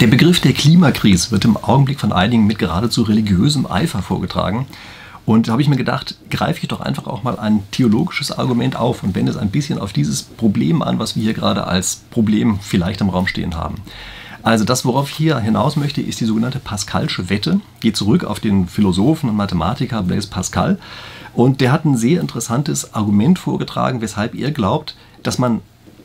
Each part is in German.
Der Begriff der Klimakrise wird im Augenblick von einigen mit geradezu religiösem Eifer vorgetragen. Und da habe ich mir gedacht, greife ich doch einfach auch mal ein theologisches Argument auf und wende es ein bisschen auf dieses Problem an, was wir hier gerade als Problem vielleicht im Raum stehen haben. Also das, worauf ich hier hinaus möchte, ist die sogenannte Pascalsche Wette. Geht zurück auf den Philosophen und Mathematiker Blaise Pascal. Und der hat ein sehr interessantes Argument vorgetragen, weshalb er glaubt, dass man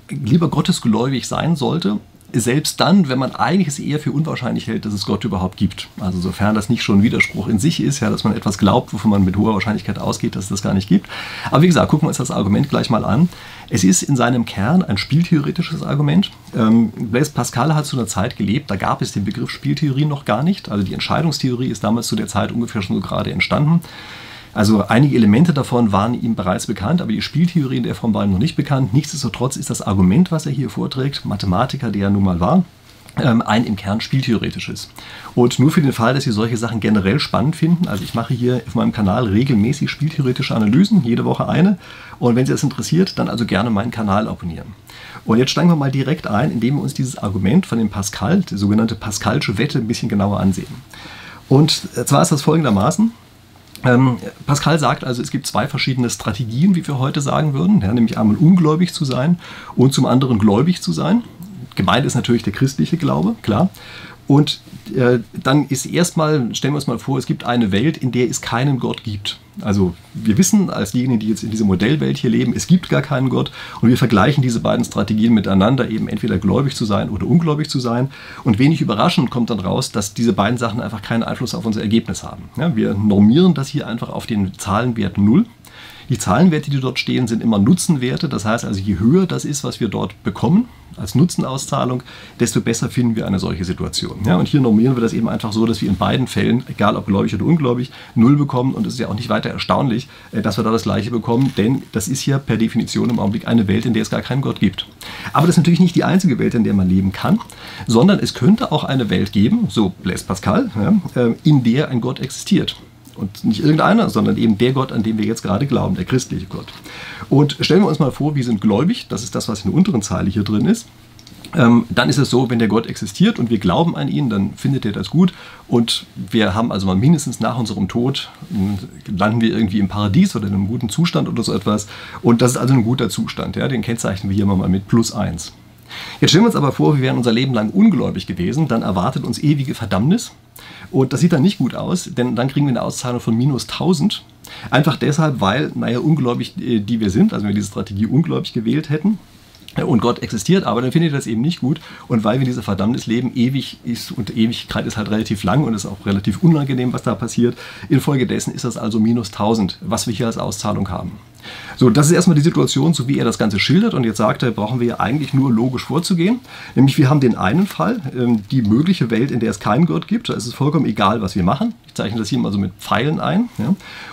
lieber gottesgläubig sein sollte, selbst dann, wenn man eigentlich es eher für unwahrscheinlich hält, dass es Gott überhaupt gibt. Also sofern das nicht schon ein Widerspruch in sich ist, ja, dass man etwas glaubt, wovon man mit hoher Wahrscheinlichkeit ausgeht, dass es das gar nicht gibt. Aber wie gesagt, gucken wir uns das Argument gleich mal an. Es ist in seinem Kern ein spieltheoretisches Argument. Ähm, Blaise Pascal hat zu einer Zeit gelebt, da gab es den Begriff Spieltheorie noch gar nicht. Also die Entscheidungstheorie ist damals zu der Zeit ungefähr schon so gerade entstanden. Also einige Elemente davon waren ihm bereits bekannt, aber die Spieltheorie in der Form war ihm noch nicht bekannt. Nichtsdestotrotz ist das Argument, was er hier vorträgt, Mathematiker, der er nun mal war, ähm, ein im Kern spieltheoretisches. Und nur für den Fall, dass Sie solche Sachen generell spannend finden, also ich mache hier auf meinem Kanal regelmäßig spieltheoretische Analysen, jede Woche eine. Und wenn Sie das interessiert, dann also gerne meinen Kanal abonnieren. Und jetzt steigen wir mal direkt ein, indem wir uns dieses Argument von dem Pascal, die sogenannte Pascalsche Wette, ein bisschen genauer ansehen. Und zwar ist das folgendermaßen. Ähm, Pascal sagt also, es gibt zwei verschiedene Strategien, wie wir heute sagen würden, ja, nämlich einmal ungläubig zu sein und zum anderen gläubig zu sein. Gemeint ist natürlich der christliche Glaube, klar. Und äh, dann ist erstmal, stellen wir uns mal vor, es gibt eine Welt, in der es keinen Gott gibt. Also wir wissen als diejenigen, die jetzt in dieser Modellwelt hier leben, es gibt gar keinen Gott und wir vergleichen diese beiden Strategien miteinander, eben entweder gläubig zu sein oder ungläubig zu sein. Und wenig überraschend kommt dann raus, dass diese beiden Sachen einfach keinen Einfluss auf unser Ergebnis haben. Ja, wir normieren das hier einfach auf den Zahlenwert 0 die Zahlenwerte, die dort stehen, sind immer Nutzenwerte. Das heißt also, je höher das ist, was wir dort bekommen als Nutzenauszahlung, desto besser finden wir eine solche Situation. Ja, und hier normieren wir das eben einfach so, dass wir in beiden Fällen, egal ob gläubig oder ungläubig, null bekommen. Und es ist ja auch nicht weiter erstaunlich, äh, dass wir da das Gleiche bekommen, denn das ist ja per Definition im Augenblick eine Welt, in der es gar keinen Gott gibt. Aber das ist natürlich nicht die einzige Welt, in der man leben kann, sondern es könnte auch eine Welt geben, so Blaise Pascal, ja, äh, in der ein Gott existiert. Und nicht irgendeiner, sondern eben der Gott, an den wir jetzt gerade glauben, der christliche Gott. Und stellen wir uns mal vor, wir sind gläubig, das ist das, was in der unteren Zeile hier drin ist. Ähm, dann ist es so, wenn der Gott existiert und wir glauben an ihn, dann findet er das gut und wir haben also mal mindestens nach unserem Tod, landen wir irgendwie im Paradies oder in einem guten Zustand oder so etwas und das ist also ein guter Zustand, ja, den kennzeichnen wir hier mal mit plus 1. Jetzt stellen wir uns aber vor, wir wären unser Leben lang ungläubig gewesen, dann erwartet uns ewige Verdammnis. Und das sieht dann nicht gut aus, denn dann kriegen wir eine Auszahlung von minus 1000. Einfach deshalb, weil, naja, ungläubig äh, die wir sind, also wenn wir diese Strategie ungläubig gewählt hätten, und Gott existiert, aber dann findet ihr das eben nicht gut. Und weil wir diese Verdammnis leben, ewig ist und Ewigkeit ist halt relativ lang und ist auch relativ unangenehm, was da passiert. Infolgedessen ist das also minus 1000, was wir hier als Auszahlung haben. So, das ist erstmal die Situation, so wie er das Ganze schildert. Und jetzt sagt er, brauchen wir ja eigentlich nur logisch vorzugehen. Nämlich, wir haben den einen Fall, ähm, die mögliche Welt, in der es keinen Gott gibt. Da ist es vollkommen egal, was wir machen. Ich zeichne das hier mal so mit Pfeilen ein.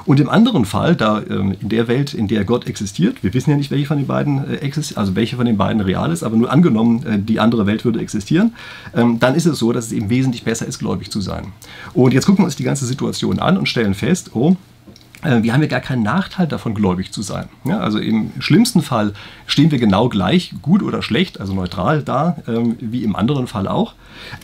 Und im anderen Fall, da ähm, in der Welt, in der Gott existiert, wir wissen ja nicht, welche von den beiden äh, existiert, also welche von den beiden real ist, aber nur angenommen, äh, die andere Welt würde existieren, ähm, dann ist es so, dass es eben wesentlich besser ist, gläubig zu sein. Und jetzt gucken wir uns die ganze Situation an und stellen fest, oh, wir haben ja gar keinen Nachteil davon, gläubig zu sein. Ja, also im schlimmsten Fall stehen wir genau gleich, gut oder schlecht, also neutral da, ähm, wie im anderen Fall auch.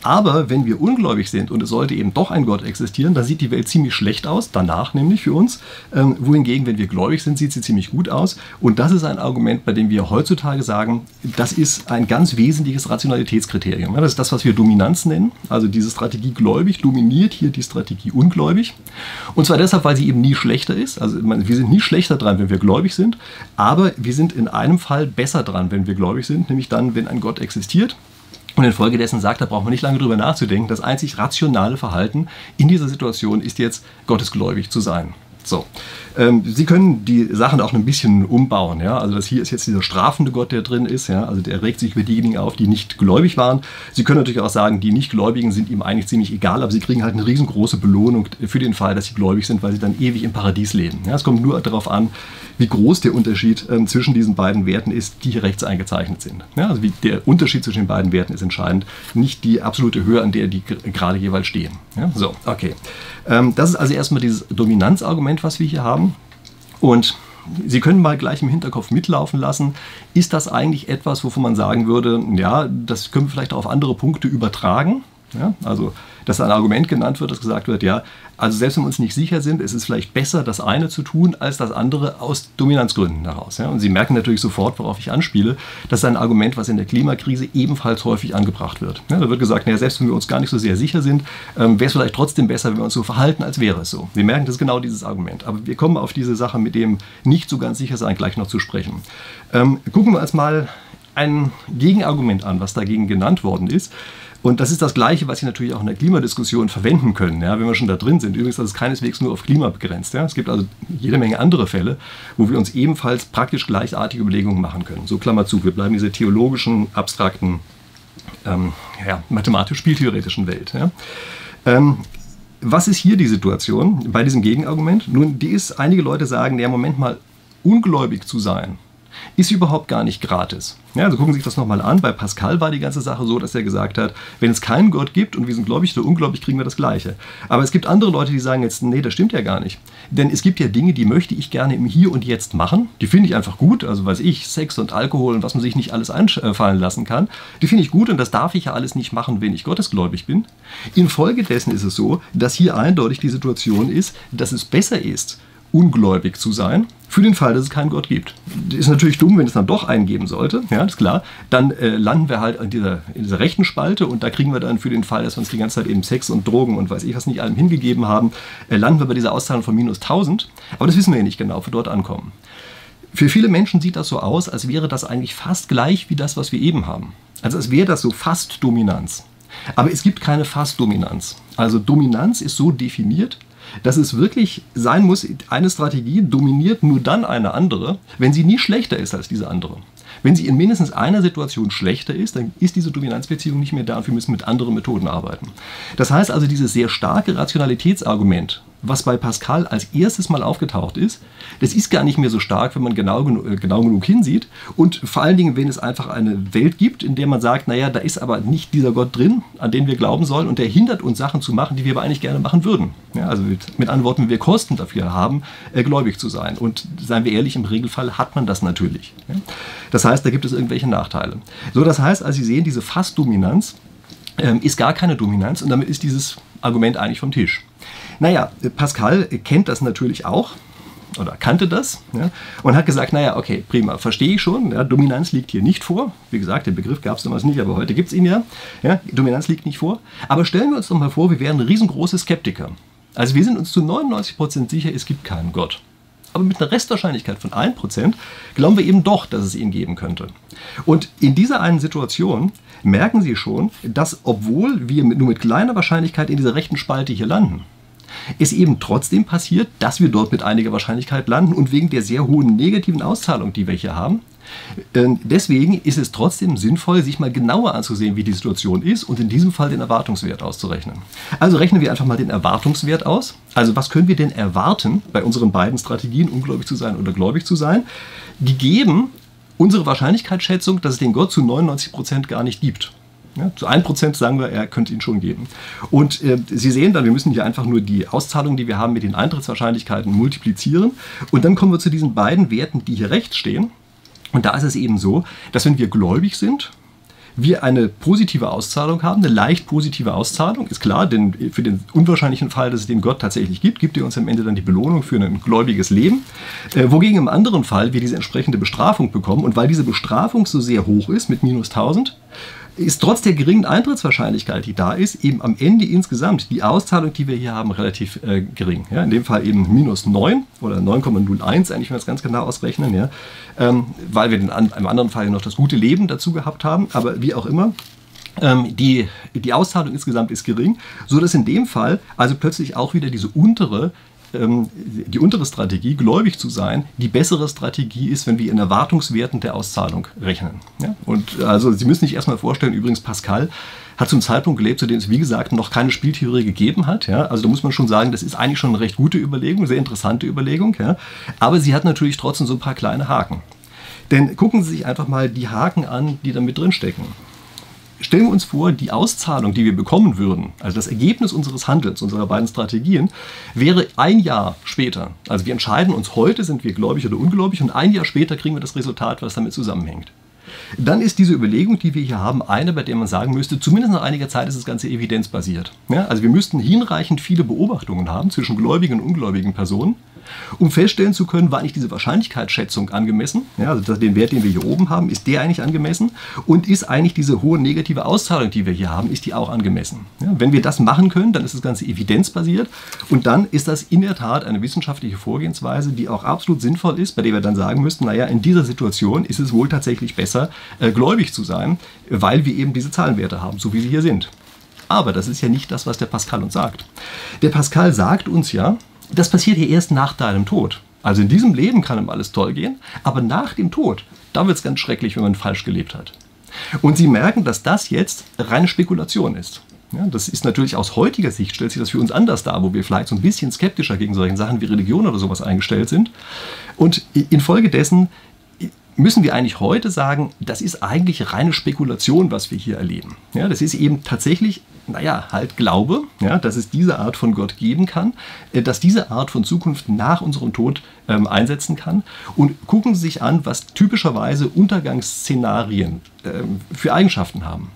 Aber wenn wir ungläubig sind und es sollte eben doch ein Gott existieren, dann sieht die Welt ziemlich schlecht aus, danach nämlich für uns. Ähm, wohingegen, wenn wir gläubig sind, sieht sie ziemlich gut aus. Und das ist ein Argument, bei dem wir heutzutage sagen, das ist ein ganz wesentliches Rationalitätskriterium. Ja, das ist das, was wir Dominanz nennen. Also diese Strategie gläubig dominiert hier die Strategie ungläubig. Und zwar deshalb, weil sie eben nie schlechter ist. Also wir sind nie schlechter dran, wenn wir gläubig sind. Aber wir sind in einem Fall besser dran, wenn wir gläubig sind, nämlich dann, wenn ein Gott existiert. Und infolgedessen sagt, da braucht man nicht lange drüber nachzudenken. Das einzig rationale Verhalten in dieser Situation ist jetzt, gottesgläubig zu sein. So. Ähm, Sie können die Sachen auch ein bisschen umbauen. Ja? Also das hier ist jetzt dieser strafende Gott, der drin ist. Ja? Also der regt sich über diejenigen auf, die nicht gläubig waren. Sie können natürlich auch sagen, die Nichtgläubigen sind ihm eigentlich ziemlich egal, aber sie kriegen halt eine riesengroße Belohnung für den Fall, dass sie gläubig sind, weil sie dann ewig im Paradies leben. Ja? Es kommt nur darauf an, wie groß der Unterschied ähm, zwischen diesen beiden Werten ist, die hier rechts eingezeichnet sind. Ja? Also wie der Unterschied zwischen den beiden Werten ist entscheidend, nicht die absolute Höhe, an der die gerade jeweils stehen. Ja? So, okay. Ähm, das ist also erstmal dieses Dominanzargument, was wir hier haben. Und Sie können mal gleich im Hinterkopf mitlaufen lassen. Ist das eigentlich etwas, wovon man sagen würde, ja, das können wir vielleicht auch auf andere Punkte übertragen? Ja? Also, dass ein Argument genannt wird, dass gesagt wird, ja, also selbst wenn wir uns nicht sicher sind, ist es vielleicht besser, das eine zu tun, als das andere aus Dominanzgründen heraus. Ja? Und Sie merken natürlich sofort, worauf ich anspiele, das ist ein Argument, was in der Klimakrise ebenfalls häufig angebracht wird. Ja, da wird gesagt, naja, selbst wenn wir uns gar nicht so sehr sicher sind, ähm, wäre es vielleicht trotzdem besser, wenn wir uns so verhalten, als wäre es so. Sie merken, das ist genau dieses Argument. Aber wir kommen auf diese Sache mit dem nicht so ganz sicher sein gleich noch zu sprechen. Ähm, gucken wir uns mal ein Gegenargument an, was dagegen genannt worden ist. Und das ist das Gleiche, was Sie natürlich auch in der Klimadiskussion verwenden können, ja, wenn wir schon da drin sind. Übrigens, das ist keineswegs nur auf Klima begrenzt. Ja. Es gibt also jede Menge andere Fälle, wo wir uns ebenfalls praktisch gleichartige Überlegungen machen können. So Klammer zu, wir bleiben in dieser theologischen, abstrakten, ähm, ja, mathematisch-spieltheoretischen Welt. Ja. Ähm, was ist hier die Situation bei diesem Gegenargument? Nun, die ist, einige Leute sagen, ja, Moment mal, ungläubig zu sein, ist überhaupt gar nicht gratis. Ja, also gucken Sie sich das nochmal an. Bei Pascal war die ganze Sache so, dass er gesagt hat, wenn es keinen Gott gibt und wir sind gläubig oder ungläubig, kriegen wir das Gleiche. Aber es gibt andere Leute, die sagen jetzt, nee, das stimmt ja gar nicht. Denn es gibt ja Dinge, die möchte ich gerne im Hier und Jetzt machen. Die finde ich einfach gut. Also weiß ich, Sex und Alkohol und was man sich nicht alles einfallen lassen kann. Die finde ich gut und das darf ich ja alles nicht machen, wenn ich gottesgläubig bin. Infolgedessen ist es so, dass hier eindeutig die Situation ist, dass es besser ist, ungläubig zu sein, für den Fall, dass es keinen Gott gibt. Ist natürlich dumm, wenn es dann doch einen geben sollte, ja, ist klar. Dann äh, landen wir halt in dieser, in dieser rechten Spalte und da kriegen wir dann für den Fall, dass wir uns die ganze Zeit eben Sex und Drogen und weiß ich was nicht allem hingegeben haben, äh, landen wir bei dieser Auszahlung von minus 1000. Aber das wissen wir ja nicht genau, ob wir dort ankommen. Für viele Menschen sieht das so aus, als wäre das eigentlich fast gleich wie das, was wir eben haben. Also als wäre das so fast Dominanz. Aber es gibt keine Fast-Dominanz. Also Dominanz ist so definiert, dass es wirklich sein muss, eine Strategie dominiert nur dann eine andere, wenn sie nie schlechter ist als diese andere. Wenn sie in mindestens einer Situation schlechter ist, dann ist diese Dominanzbeziehung nicht mehr da und wir müssen mit anderen Methoden arbeiten. Das heißt also, dieses sehr starke Rationalitätsargument, was bei Pascal als erstes mal aufgetaucht ist, das ist gar nicht mehr so stark, wenn man genau, äh, genau genug hinsieht. Und vor allen Dingen, wenn es einfach eine Welt gibt, in der man sagt, naja, da ist aber nicht dieser Gott drin, an den wir glauben sollen, und der hindert uns Sachen zu machen, die wir aber eigentlich gerne machen würden. Ja, also mit, mit anderen Worten, wir Kosten dafür haben, äh, gläubig zu sein. Und seien wir ehrlich, im Regelfall hat man das natürlich. Ja. Das heißt, da gibt es irgendwelche Nachteile. So, das heißt, als Sie sehen, diese Fassdominanz ähm, ist gar keine Dominanz und damit ist dieses Argument eigentlich vom Tisch. Naja, Pascal kennt das natürlich auch oder kannte das ja, und hat gesagt, naja, okay, prima, verstehe ich schon, ja, Dominanz liegt hier nicht vor. Wie gesagt, den Begriff gab es damals nicht, aber heute gibt es ihn ja. ja. Dominanz liegt nicht vor. Aber stellen wir uns doch mal vor, wir wären riesengroße Skeptiker. Also wir sind uns zu 99% sicher, es gibt keinen Gott. Aber mit einer Restwahrscheinlichkeit von 1% glauben wir eben doch, dass es ihn geben könnte. Und in dieser einen Situation merken Sie schon, dass obwohl wir nur mit kleiner Wahrscheinlichkeit in dieser rechten Spalte hier landen, es eben trotzdem passiert, dass wir dort mit einiger Wahrscheinlichkeit landen und wegen der sehr hohen negativen Auszahlung, die wir hier haben. Ähm, deswegen ist es trotzdem sinnvoll, sich mal genauer anzusehen, wie die Situation ist und in diesem Fall den Erwartungswert auszurechnen. Also rechnen wir einfach mal den Erwartungswert aus. Also was können wir denn erwarten bei unseren beiden Strategien, ungläubig zu sein oder gläubig zu sein, gegeben unsere Wahrscheinlichkeitsschätzung, dass es den Gott zu 99 Prozent gar nicht gibt. Ja, zu 1% sagen wir, er könnte ihn schon geben. Und äh, Sie sehen dann, wir müssen hier einfach nur die Auszahlung, die wir haben, mit den Eintrittswahrscheinlichkeiten multiplizieren. Und dann kommen wir zu diesen beiden Werten, die hier rechts stehen. Und da ist es eben so, dass wenn wir gläubig sind, wir eine positive Auszahlung haben, eine leicht positive Auszahlung, ist klar, denn für den unwahrscheinlichen Fall, dass es den Gott tatsächlich gibt, gibt er uns am Ende dann die Belohnung für ein gläubiges Leben. Äh, wogegen im anderen Fall wir diese entsprechende Bestrafung bekommen und weil diese Bestrafung so sehr hoch ist mit minus 1000, ist trotz der geringen Eintrittswahrscheinlichkeit, die da ist, eben am Ende insgesamt die Auszahlung, die wir hier haben, relativ äh, gering. Ja, in dem Fall eben minus 9 oder 9,01, eigentlich, wenn wir es ganz genau ausrechnen, ja, ähm, weil wir in einem anderen Fall noch das gute Leben dazu gehabt haben. Aber wie auch immer, ähm, die, die Auszahlung insgesamt ist gering, sodass in dem Fall also plötzlich auch wieder diese untere die untere Strategie, gläubig zu sein, die bessere Strategie ist, wenn wir in Erwartungswerten der Auszahlung rechnen. Ja? Und also Sie müssen sich erstmal vorstellen, übrigens Pascal hat zum Zeitpunkt gelebt, zu dem es, wie gesagt, noch keine Spieltheorie gegeben hat. Ja? Also da muss man schon sagen, das ist eigentlich schon eine recht gute Überlegung, sehr interessante Überlegung. Ja? Aber sie hat natürlich trotzdem so ein paar kleine Haken. Denn gucken Sie sich einfach mal die Haken an, die da mit drin stecken stellen wir uns vor, die Auszahlung, die wir bekommen würden, also das Ergebnis unseres Handelns, unserer beiden Strategien, wäre ein Jahr später. Also wir entscheiden uns heute, sind wir gläubig oder ungläubig, und ein Jahr später kriegen wir das Resultat, was damit zusammenhängt. dann ist diese Überlegung, die wir hier haben, eine, bei der man sagen müsste, zumindest nach einiger Zeit ist das Ganze evidenzbasiert. Ja, also wir müssten hinreichend viele Beobachtungen haben zwischen gläubigen und ungläubigen Personen, um feststellen zu können, war eigentlich diese Wahrscheinlichkeitsschätzung angemessen, ja, also den Wert, den wir hier oben haben, ist der eigentlich angemessen und ist eigentlich diese hohe negative Auszahlung, die wir hier haben, ist die auch angemessen. Ja, wenn wir das machen können, dann ist das Ganze evidenzbasiert und dann ist das in der Tat eine wissenschaftliche Vorgehensweise, die auch absolut sinnvoll ist, bei der wir dann sagen müssten, naja, in dieser Situation ist es wohl tatsächlich besser, äh, gläubig zu sein, weil wir eben diese Zahlenwerte haben, so wie sie hier sind. Aber das ist ja nicht das, was der Pascal uns sagt. Der Pascal sagt uns ja, das passiert hier erst nach deinem Tod. Also in diesem Leben kann ihm alles toll gehen, aber nach dem Tod, da wird es ganz schrecklich, wenn man falsch gelebt hat. Und Sie merken, dass das jetzt reine Spekulation ist. Ja, das ist natürlich aus heutiger Sicht, stellt sich das für uns anders dar, wo wir vielleicht so ein bisschen skeptischer gegen solche Sachen wie Religion oder sowas eingestellt sind. Und infolgedessen müssen wir eigentlich heute sagen, das ist eigentlich reine Spekulation, was wir hier erleben. Ja, das ist eben tatsächlich, naja, halt Glaube, ja, dass es diese Art von Gott geben kann, äh, dass diese Art von Zukunft nach unserem Tod ähm, einsetzen kann. Und gucken Sie sich an, was typischerweise Untergangsszenarien ähm, für Eigenschaften haben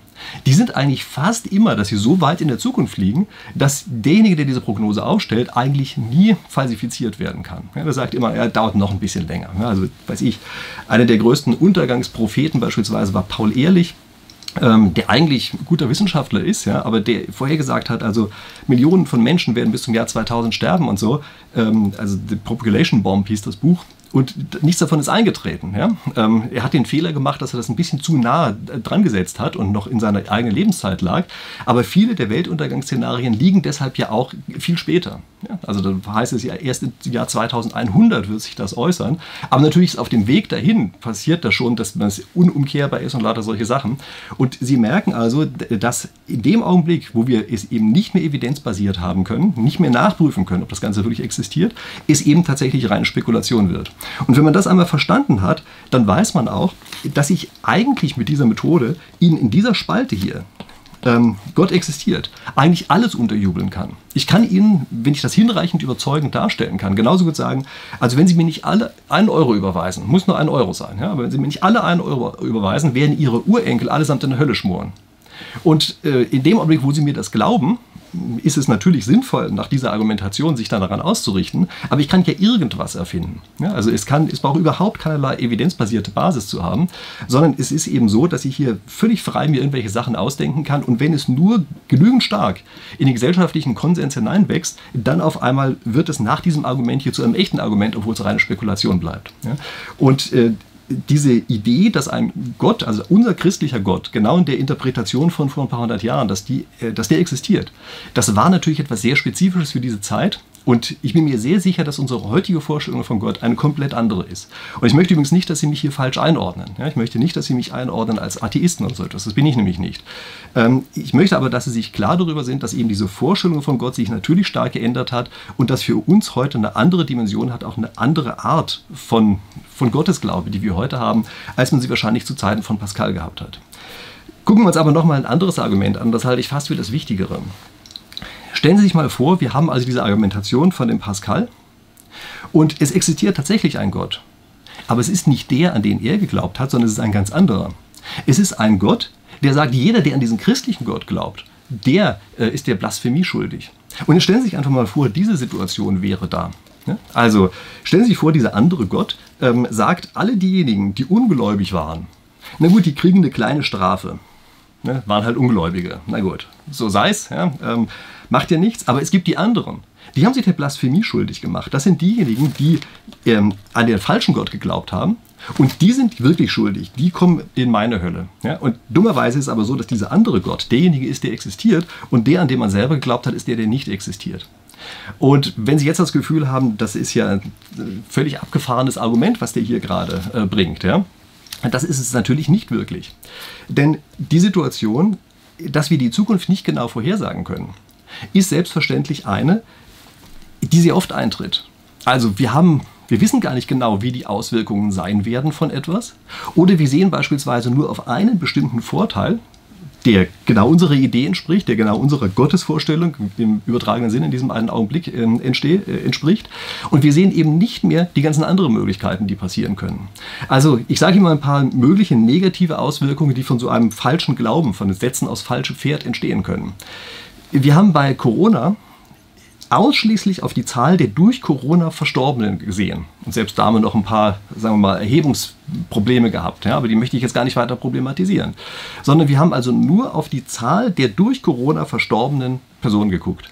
die sind eigentlich fast immer, dass sie so weit in der Zukunft liegen, dass derjenige, der diese Prognose aufstellt, eigentlich nie falsifiziert werden kann. Ja, der sagt immer, er dauert noch ein bisschen länger. Ja, also weiß ich, einer der größten Untergangspropheten beispielsweise war Paul Ehrlich. Ähm, der eigentlich guter Wissenschaftler ist, ja, aber der vorhergesagt hat, also Millionen von Menschen werden bis zum Jahr 2000 sterben und so. Ähm, also The Population Bomb hieß das Buch. Und nichts davon ist eingetreten. Ja? Ähm, er hat den Fehler gemacht, dass er das ein bisschen zu nah dran gesetzt hat und noch in seiner eigenen Lebenszeit lag. Aber viele der Weltuntergangsszenarien liegen deshalb ja auch viel später. Ja? Also da heißt es ja, erst im Jahr 2100 wird sich das äußern. Aber natürlich ist auf dem Weg dahin passiert das schon, dass es unumkehrbar ist und lauter solche Sachen. Und Sie merken also, dass in dem Augenblick, wo wir es eben nicht mehr evidenzbasiert haben können, nicht mehr nachprüfen können, ob das Ganze wirklich existiert, es eben tatsächlich reine Spekulation wird. Und wenn man das einmal verstanden hat, dann weiß man auch, dass ich eigentlich mit dieser Methode Ihnen in dieser Spalte hier, ähm, Gott existiert, eigentlich alles unterjubeln kann. Ich kann Ihnen, wenn ich das hinreichend überzeugend darstellen kann, genauso gut sagen, also wenn Sie mir nicht alle einen Euro überweisen, muss nur ein Euro sein, ja, aber wenn Sie mir nicht alle einen Euro überweisen, werden Ihre Urenkel allesamt in der Hölle schmoren. Und äh, in dem Augenblick, wo Sie mir das glauben, ist es natürlich sinnvoll, nach dieser Argumentation sich dann daran auszurichten, aber ich kann ja irgendwas erfinden. Ja, also es, kann, es braucht überhaupt keinerlei evidenzbasierte Basis zu haben, sondern es ist eben so, dass ich hier völlig frei mir irgendwelche Sachen ausdenken kann und wenn es nur genügend stark in den gesellschaftlichen Konsens hineinwächst, dann auf einmal wird es nach diesem Argument hier zu einem echten Argument, obwohl es reine Spekulation bleibt. Ja? Und äh, diese Idee, dass ein Gott, also unser christlicher Gott, genau in der Interpretation von vor ein paar hundert Jahren, dass, die, äh, dass der existiert, das war natürlich etwas sehr Spezifisches für diese Zeit und ich bin mir sehr sicher, dass unsere heutige Vorstellung von Gott eine komplett andere ist. Und ich möchte übrigens nicht, dass Sie mich hier falsch einordnen. Ja, ich möchte nicht, dass Sie mich einordnen als Atheisten oder so etwas. Das bin ich nämlich nicht. Ähm, ich möchte aber, dass Sie sich klar darüber sind, dass eben diese Vorstellung von Gott sich natürlich stark geändert hat und dass für uns heute eine andere Dimension hat, auch eine andere Art von, von Gottesglaube, die wir heute haben, als man sie wahrscheinlich zu Zeiten von Pascal gehabt hat. Gucken wir uns aber nochmal ein anderes Argument an, das halte ich fast für das Wichtigere. Stellen Sie sich mal vor, wir haben also diese Argumentation von dem Pascal und es existiert tatsächlich ein Gott. Aber es ist nicht der, an den er geglaubt hat, sondern es ist ein ganz anderer. Es ist ein Gott, der sagt, jeder, der an diesen christlichen Gott glaubt, der äh, ist der Blasphemie schuldig. Und jetzt stellen Sie sich einfach mal vor, diese Situation wäre da. Also stellen Sie sich vor, dieser andere Gott ähm, sagt, alle diejenigen, die ungläubig waren, na gut, die kriegen eine kleine Strafe. Ne, waren halt Ungläubige. Na gut, so sei es. Ja, ähm, macht ja nichts. Aber es gibt die anderen. Die haben sich der Blasphemie schuldig gemacht. Das sind diejenigen, die ähm, an den falschen Gott geglaubt haben. Und die sind wirklich schuldig. Die kommen in meine Hölle. Ja, und dummerweise ist es aber so, dass dieser andere Gott derjenige ist, der existiert. Und der, an den man selber geglaubt hat, ist der, der nicht existiert. Und wenn Sie jetzt das Gefühl haben, das ist ja ein völlig abgefahrenes Argument, was der hier gerade äh, bringt, ja, das ist es natürlich nicht wirklich. Denn die Situation, dass wir die Zukunft nicht genau vorhersagen können, ist selbstverständlich eine, die sehr oft eintritt. Also wir haben wir wissen gar nicht genau, wie die Auswirkungen sein werden von etwas. Oder wir sehen beispielsweise nur auf einen bestimmten Vorteil, der genau unserer Idee entspricht, der genau unserer Gottesvorstellung im übertragenen Sinn in diesem einen Augenblick äh, entsteh, äh, entspricht. Und wir sehen eben nicht mehr die ganzen anderen Möglichkeiten, die passieren können. Also ich sage Ihnen mal ein paar mögliche negative Auswirkungen, die von so einem falschen Glauben, von Sätzen aus falschem Pferd entstehen können. Wir haben bei Corona ausschließlich auf die Zahl der durch Corona Verstorbenen gesehen. Und selbst da haben wir noch ein paar, sagen wir mal, Erhebungsprobleme gehabt. Ja, aber die möchte ich jetzt gar nicht weiter problematisieren. Sondern wir haben also nur auf die Zahl der durch Corona verstorbenen Personen geguckt.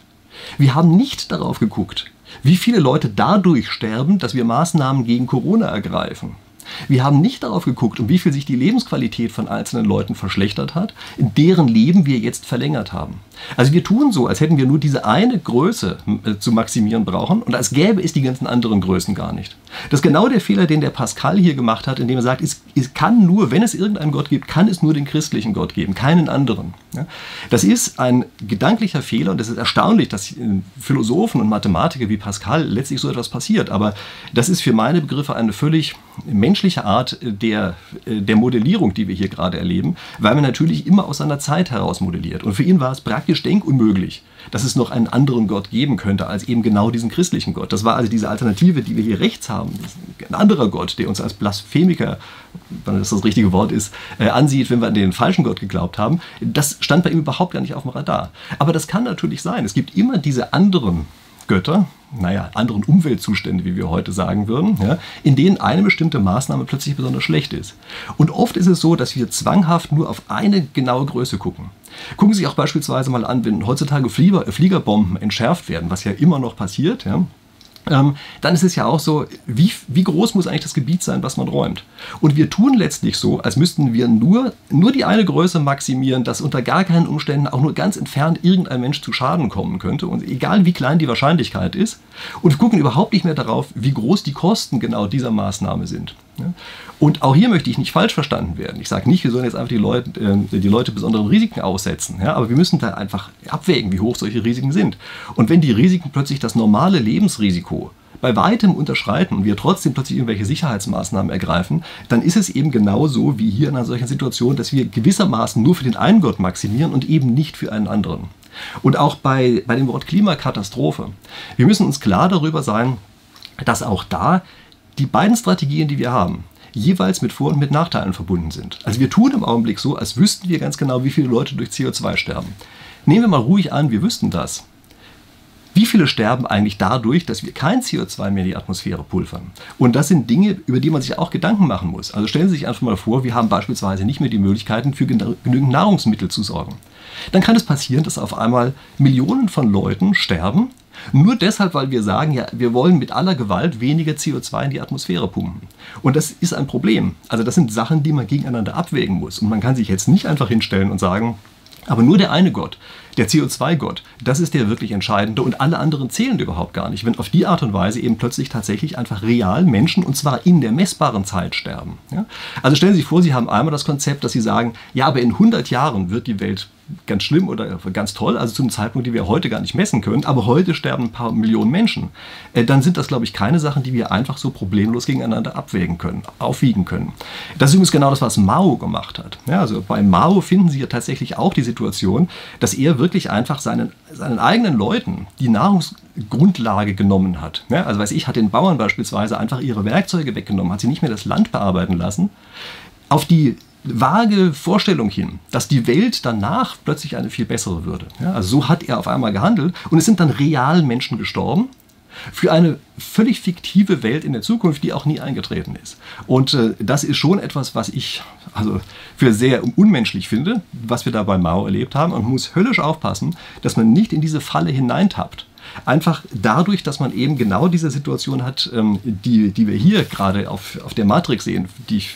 Wir haben nicht darauf geguckt, wie viele Leute dadurch sterben, dass wir Maßnahmen gegen Corona ergreifen. Wir haben nicht darauf geguckt, um wie viel sich die Lebensqualität von einzelnen Leuten verschlechtert hat, in deren Leben wir jetzt verlängert haben. Also wir tun so, als hätten wir nur diese eine Größe äh, zu maximieren brauchen und als gäbe es die ganzen anderen Größen gar nicht. Das ist genau der Fehler, den der Pascal hier gemacht hat, indem er sagt, es, es kann nur, wenn es irgendeinen Gott gibt, kann es nur den christlichen Gott geben, keinen anderen. Das ist ein gedanklicher Fehler und es ist erstaunlich, dass Philosophen und Mathematiker wie Pascal letztlich so etwas passiert. Aber das ist für meine Begriffe eine völlig menschliche Art der, der Modellierung, die wir hier gerade erleben, weil man natürlich immer aus seiner Zeit heraus modelliert. Und für ihn war es praktisch denkunmöglich, dass es noch einen anderen Gott geben könnte als eben genau diesen christlichen Gott. Das war also diese Alternative, die wir hier rechts haben. Ein anderer Gott, der uns als Blasphemiker, wenn das das richtige Wort ist, äh, ansieht, wenn wir an den falschen Gott geglaubt haben. Das stand bei ihm überhaupt gar nicht auf dem Radar. Aber das kann natürlich sein. Es gibt immer diese anderen Götter, naja, anderen Umweltzustände, wie wir heute sagen würden, ja, in denen eine bestimmte Maßnahme plötzlich besonders schlecht ist. Und oft ist es so, dass wir zwanghaft nur auf eine genaue Größe gucken. Gucken Sie sich auch beispielsweise mal an, wenn heutzutage Flieger, Fliegerbomben entschärft werden, was ja immer noch passiert, ja, ähm, dann ist es ja auch so, wie, wie groß muss eigentlich das Gebiet sein, was man räumt? Und wir tun letztlich so, als müssten wir nur, nur die eine Größe maximieren, dass unter gar keinen Umständen auch nur ganz entfernt irgendein Mensch zu Schaden kommen könnte. Und egal wie klein die Wahrscheinlichkeit ist. Und gucken überhaupt nicht mehr darauf, wie groß die Kosten genau dieser Maßnahme sind. Und auch hier möchte ich nicht falsch verstanden werden. Ich sage nicht, wir sollen jetzt einfach die Leute, äh, die Leute besonderen Risiken aussetzen. Aber wir müssen da einfach abwägen, wie hoch solche Risiken sind. Und wenn die Risiken plötzlich das normale Lebensrisiko bei weitem unterschreiten und wir trotzdem plötzlich irgendwelche Sicherheitsmaßnahmen ergreifen, dann ist es eben genauso wie hier in einer solchen Situation, dass wir gewissermaßen nur für den einen Gott maximieren und eben nicht für einen anderen. Und auch bei, bei dem Wort Klimakatastrophe. Wir müssen uns klar darüber sein, dass auch da die beiden Strategien, die wir haben, jeweils mit Vor- und mit Nachteilen verbunden sind. Also wir tun im Augenblick so, als wüssten wir ganz genau, wie viele Leute durch CO2 sterben. Nehmen wir mal ruhig an, wir wüssten das. Wie viele sterben eigentlich dadurch, dass wir kein CO2 mehr in die Atmosphäre pulvern? Und das sind Dinge, über die man sich auch Gedanken machen muss. Also stellen Sie sich einfach mal vor, wir haben beispielsweise nicht mehr die Möglichkeiten, für genügend Nahrungsmittel zu sorgen. Dann kann es passieren, dass auf einmal Millionen von Leuten sterben, nur deshalb, weil wir sagen, ja, wir wollen mit aller Gewalt weniger CO2 in die Atmosphäre pumpen. Und das ist ein Problem. Also das sind Sachen, die man gegeneinander abwägen muss. Und man kann sich jetzt nicht einfach hinstellen und sagen, aber nur der eine Gott, der CO2-Gott, das ist der wirklich entscheidende und alle anderen zählen überhaupt gar nicht, wenn auf die Art und Weise eben plötzlich tatsächlich einfach real Menschen und zwar in der messbaren Zeit sterben. Ja? Also stellen Sie sich vor, Sie haben einmal das Konzept, dass Sie sagen, ja, aber in 100 Jahren wird die Welt ganz schlimm oder ganz toll, also zum Zeitpunkt, den wir heute gar nicht messen können, aber heute sterben ein paar Millionen Menschen, äh, dann sind das, glaube ich, keine Sachen, die wir einfach so problemlos gegeneinander abwägen können, aufwiegen können. Das ist übrigens genau das, was Mao gemacht hat. Ja, also bei Mao finden Sie ja tatsächlich auch die Situation, dass er wirklich einfach seinen, seinen eigenen Leuten die Nahrungsgrundlage genommen hat. Ja, also weiß ich, hat den Bauern beispielsweise einfach ihre Werkzeuge weggenommen, hat sie nicht mehr das Land bearbeiten lassen auf die vage Vorstellung hin, dass die Welt danach plötzlich eine viel bessere würde. Ja, also so hat er auf einmal gehandelt und es sind dann real Menschen gestorben für eine völlig fiktive Welt in der Zukunft, die auch nie eingetreten ist. Und äh, das ist schon etwas, was ich also für sehr unmenschlich finde, was wir da bei Mao erlebt haben. Und man muss höllisch aufpassen, dass man nicht in diese Falle hineintappt Einfach dadurch, dass man eben genau diese Situation hat, ähm, die, die wir hier gerade auf, auf der Matrix sehen, die ich,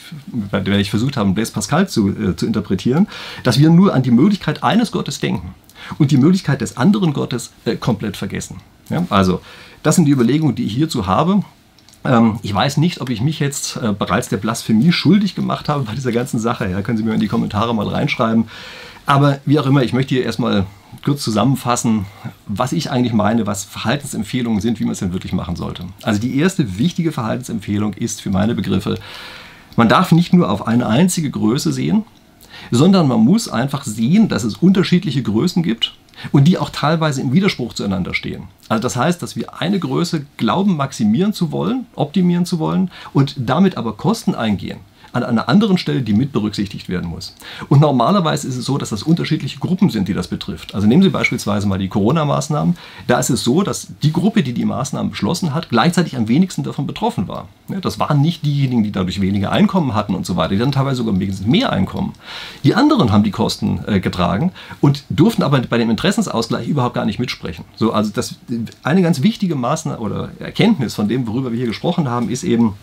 bei der ich versucht habe, Blaise Pascal zu, äh, zu interpretieren, dass wir nur an die Möglichkeit eines Gottes denken und die Möglichkeit des anderen Gottes äh, komplett vergessen. Ja? Also, das sind die Überlegungen, die ich hierzu habe. Ähm, ich weiß nicht, ob ich mich jetzt äh, bereits der Blasphemie schuldig gemacht habe bei dieser ganzen Sache. Ja, können Sie mir in die Kommentare mal reinschreiben. Aber wie auch immer, ich möchte hier erstmal kurz zusammenfassen, was ich eigentlich meine, was Verhaltensempfehlungen sind, wie man es denn wirklich machen sollte. Also die erste wichtige Verhaltensempfehlung ist für meine Begriffe, man darf nicht nur auf eine einzige Größe sehen, sondern man muss einfach sehen, dass es unterschiedliche Größen gibt und die auch teilweise im Widerspruch zueinander stehen. Also das heißt, dass wir eine Größe glauben maximieren zu wollen, optimieren zu wollen und damit aber Kosten eingehen an einer anderen Stelle, die mit berücksichtigt werden muss. Und normalerweise ist es so, dass das unterschiedliche Gruppen sind, die das betrifft. Also nehmen Sie beispielsweise mal die Corona-Maßnahmen. Da ist es so, dass die Gruppe, die die Maßnahmen beschlossen hat, gleichzeitig am wenigsten davon betroffen war. Das waren nicht diejenigen, die dadurch weniger Einkommen hatten und so weiter. Die hatten teilweise sogar mehr Einkommen. Die anderen haben die Kosten äh, getragen und durften aber bei dem Interessensausgleich überhaupt gar nicht mitsprechen. So, also das, eine ganz wichtige Maßnahme oder Erkenntnis von dem, worüber wir hier gesprochen haben, ist eben,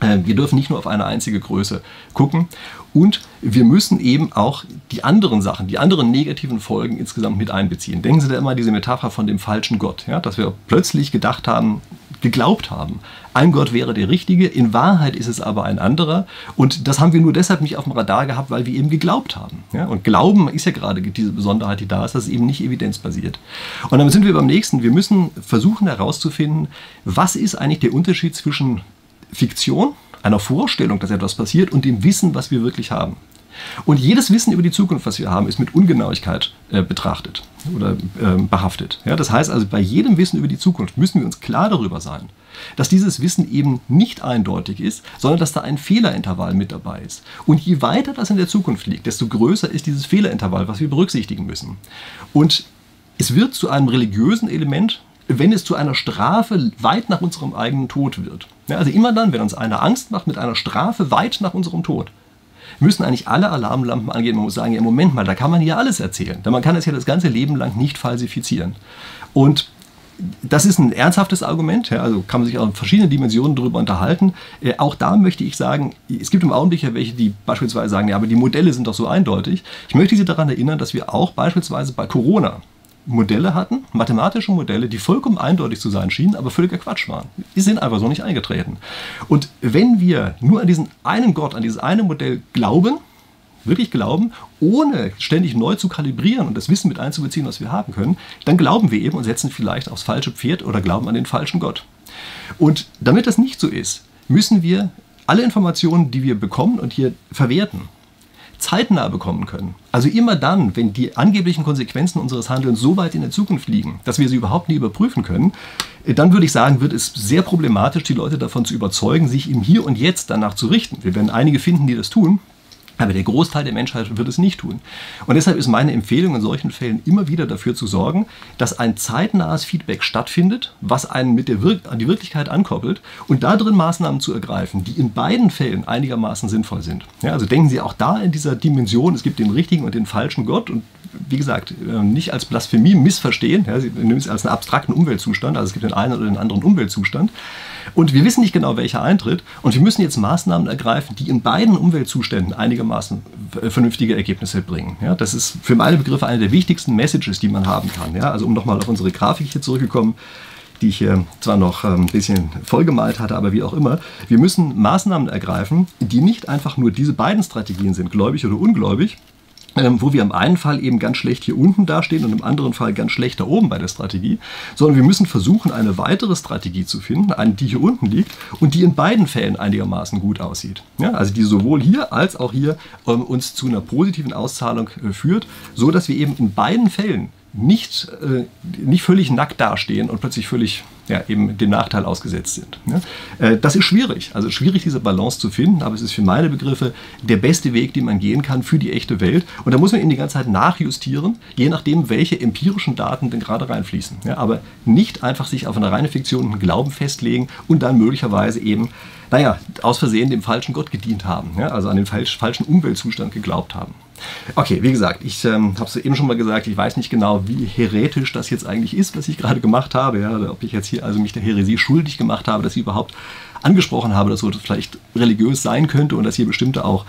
wir dürfen nicht nur auf eine einzige Größe gucken und wir müssen eben auch die anderen Sachen, die anderen negativen Folgen insgesamt mit einbeziehen. Denken Sie da immer diese Metapher von dem falschen Gott, ja? dass wir plötzlich gedacht haben, geglaubt haben, ein Gott wäre der richtige, in Wahrheit ist es aber ein anderer und das haben wir nur deshalb nicht auf dem Radar gehabt, weil wir eben geglaubt haben. Ja? Und Glauben ist ja gerade diese Besonderheit, die da ist, dass es eben nicht evidenzbasiert. Und dann sind wir beim nächsten, wir müssen versuchen herauszufinden, was ist eigentlich der Unterschied zwischen Fiktion, einer Vorstellung, dass etwas passiert und dem Wissen, was wir wirklich haben. Und jedes Wissen über die Zukunft, was wir haben, ist mit Ungenauigkeit äh, betrachtet oder äh, behaftet. Ja, das heißt also, bei jedem Wissen über die Zukunft müssen wir uns klar darüber sein, dass dieses Wissen eben nicht eindeutig ist, sondern dass da ein Fehlerintervall mit dabei ist. Und je weiter das in der Zukunft liegt, desto größer ist dieses Fehlerintervall, was wir berücksichtigen müssen. Und es wird zu einem religiösen Element, wenn es zu einer Strafe weit nach unserem eigenen Tod wird. Ja, also immer dann, wenn uns einer Angst macht mit einer Strafe weit nach unserem Tod, müssen eigentlich alle Alarmlampen angehen. Man muss sagen, ja, Moment mal, da kann man hier alles erzählen. Denn man kann es ja das ganze Leben lang nicht falsifizieren. Und das ist ein ernsthaftes Argument, ja, also kann man sich auch in verschiedenen Dimensionen darüber unterhalten. Äh, auch da möchte ich sagen, es gibt im Augenblick ja welche, die beispielsweise sagen, ja, aber die Modelle sind doch so eindeutig. Ich möchte Sie daran erinnern, dass wir auch beispielsweise bei Corona Modelle hatten, mathematische Modelle, die vollkommen eindeutig zu sein schienen, aber völliger Quatsch waren. Die sind einfach so nicht eingetreten. Und wenn wir nur an diesen einen Gott, an dieses eine Modell glauben, wirklich glauben, ohne ständig neu zu kalibrieren und das Wissen mit einzubeziehen, was wir haben können, dann glauben wir eben und setzen vielleicht aufs falsche Pferd oder glauben an den falschen Gott. Und damit das nicht so ist, müssen wir alle Informationen, die wir bekommen und hier verwerten, zeitnah bekommen können. Also immer dann, wenn die angeblichen Konsequenzen unseres Handelns so weit in der Zukunft liegen, dass wir sie überhaupt nie überprüfen können, äh, dann würde ich sagen, wird es sehr problematisch, die Leute davon zu überzeugen, sich im Hier und Jetzt danach zu richten. Wir werden einige finden, die das tun, aber der Großteil der Menschheit wird es nicht tun. Und deshalb ist meine Empfehlung in solchen Fällen immer wieder dafür zu sorgen, dass ein zeitnahes Feedback stattfindet, was einen mit der Wir an die Wirklichkeit ankoppelt und da drin Maßnahmen zu ergreifen, die in beiden Fällen einigermaßen sinnvoll sind. Ja, also denken Sie auch da in dieser Dimension, es gibt den richtigen und den falschen Gott und wie gesagt, äh, nicht als Blasphemie missverstehen. Ja, Sie nehmen es als einen abstrakten Umweltzustand, also es gibt den einen oder den anderen Umweltzustand. Und wir wissen nicht genau, welcher eintritt. Und wir müssen jetzt Maßnahmen ergreifen, die in beiden Umweltzuständen einigermaßen vernünftige Ergebnisse bringen. Ja, das ist für meine Begriffe eine der wichtigsten Messages, die man haben kann. Ja, also um nochmal auf unsere Grafik hier zurückgekommen die ich hier zwar noch ähm, ein bisschen vollgemalt hatte, aber wie auch immer. Wir müssen Maßnahmen ergreifen, die nicht einfach nur diese beiden Strategien sind, gläubig oder ungläubig, ähm, wo wir im einen Fall eben ganz schlecht hier unten dastehen und im anderen Fall ganz schlecht da oben bei der Strategie, sondern wir müssen versuchen, eine weitere Strategie zu finden, eine, die hier unten liegt und die in beiden Fällen einigermaßen gut aussieht. Ja, also die sowohl hier als auch hier ähm, uns zu einer positiven Auszahlung äh, führt, so dass wir eben in beiden Fällen nicht, äh, nicht völlig nackt dastehen und plötzlich völlig ja, eben dem Nachteil ausgesetzt sind. Ja? Äh, das ist schwierig, also schwierig diese Balance zu finden, aber es ist für meine Begriffe der beste Weg, den man gehen kann für die echte Welt. Und da muss man eben die ganze Zeit nachjustieren, je nachdem, welche empirischen Daten denn gerade reinfließen. Ja? Aber nicht einfach sich auf eine reine Fiktion und einen Glauben festlegen und dann möglicherweise eben, naja, aus Versehen dem falschen Gott gedient haben, ja? also an den falschen Umweltzustand geglaubt haben. Okay, wie gesagt, ich ähm, habe es eben schon mal gesagt, ich weiß nicht genau, wie heretisch das jetzt eigentlich ist, was ich gerade gemacht habe. Ja, ob ich jetzt hier also mich der Heresie schuldig gemacht habe, dass ich überhaupt angesprochen habe, dass so das vielleicht religiös sein könnte und dass hier bestimmte auch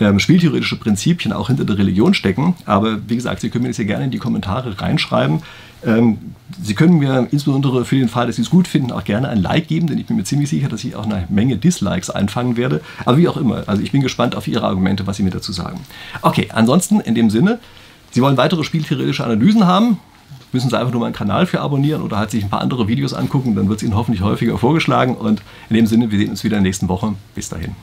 ähm, spieltheoretische Prinzipien auch hinter der Religion stecken. Aber wie gesagt, Sie können mir das hier gerne in die Kommentare reinschreiben. Ähm, Sie können mir insbesondere für den Fall, dass Sie es gut finden, auch gerne ein Like geben, denn ich bin mir ziemlich sicher, dass ich auch eine Menge Dislikes einfangen werde. Aber wie auch immer, also ich bin gespannt auf Ihre Argumente, was Sie mir dazu sagen. Okay, ansonsten in dem Sinne, Sie wollen weitere spieltheoretische Analysen haben, müssen Sie einfach nur meinen Kanal für abonnieren oder halt sich ein paar andere Videos angucken, dann wird es Ihnen hoffentlich häufiger vorgeschlagen. Und in dem Sinne, wir sehen uns wieder in der nächsten Woche. Bis dahin.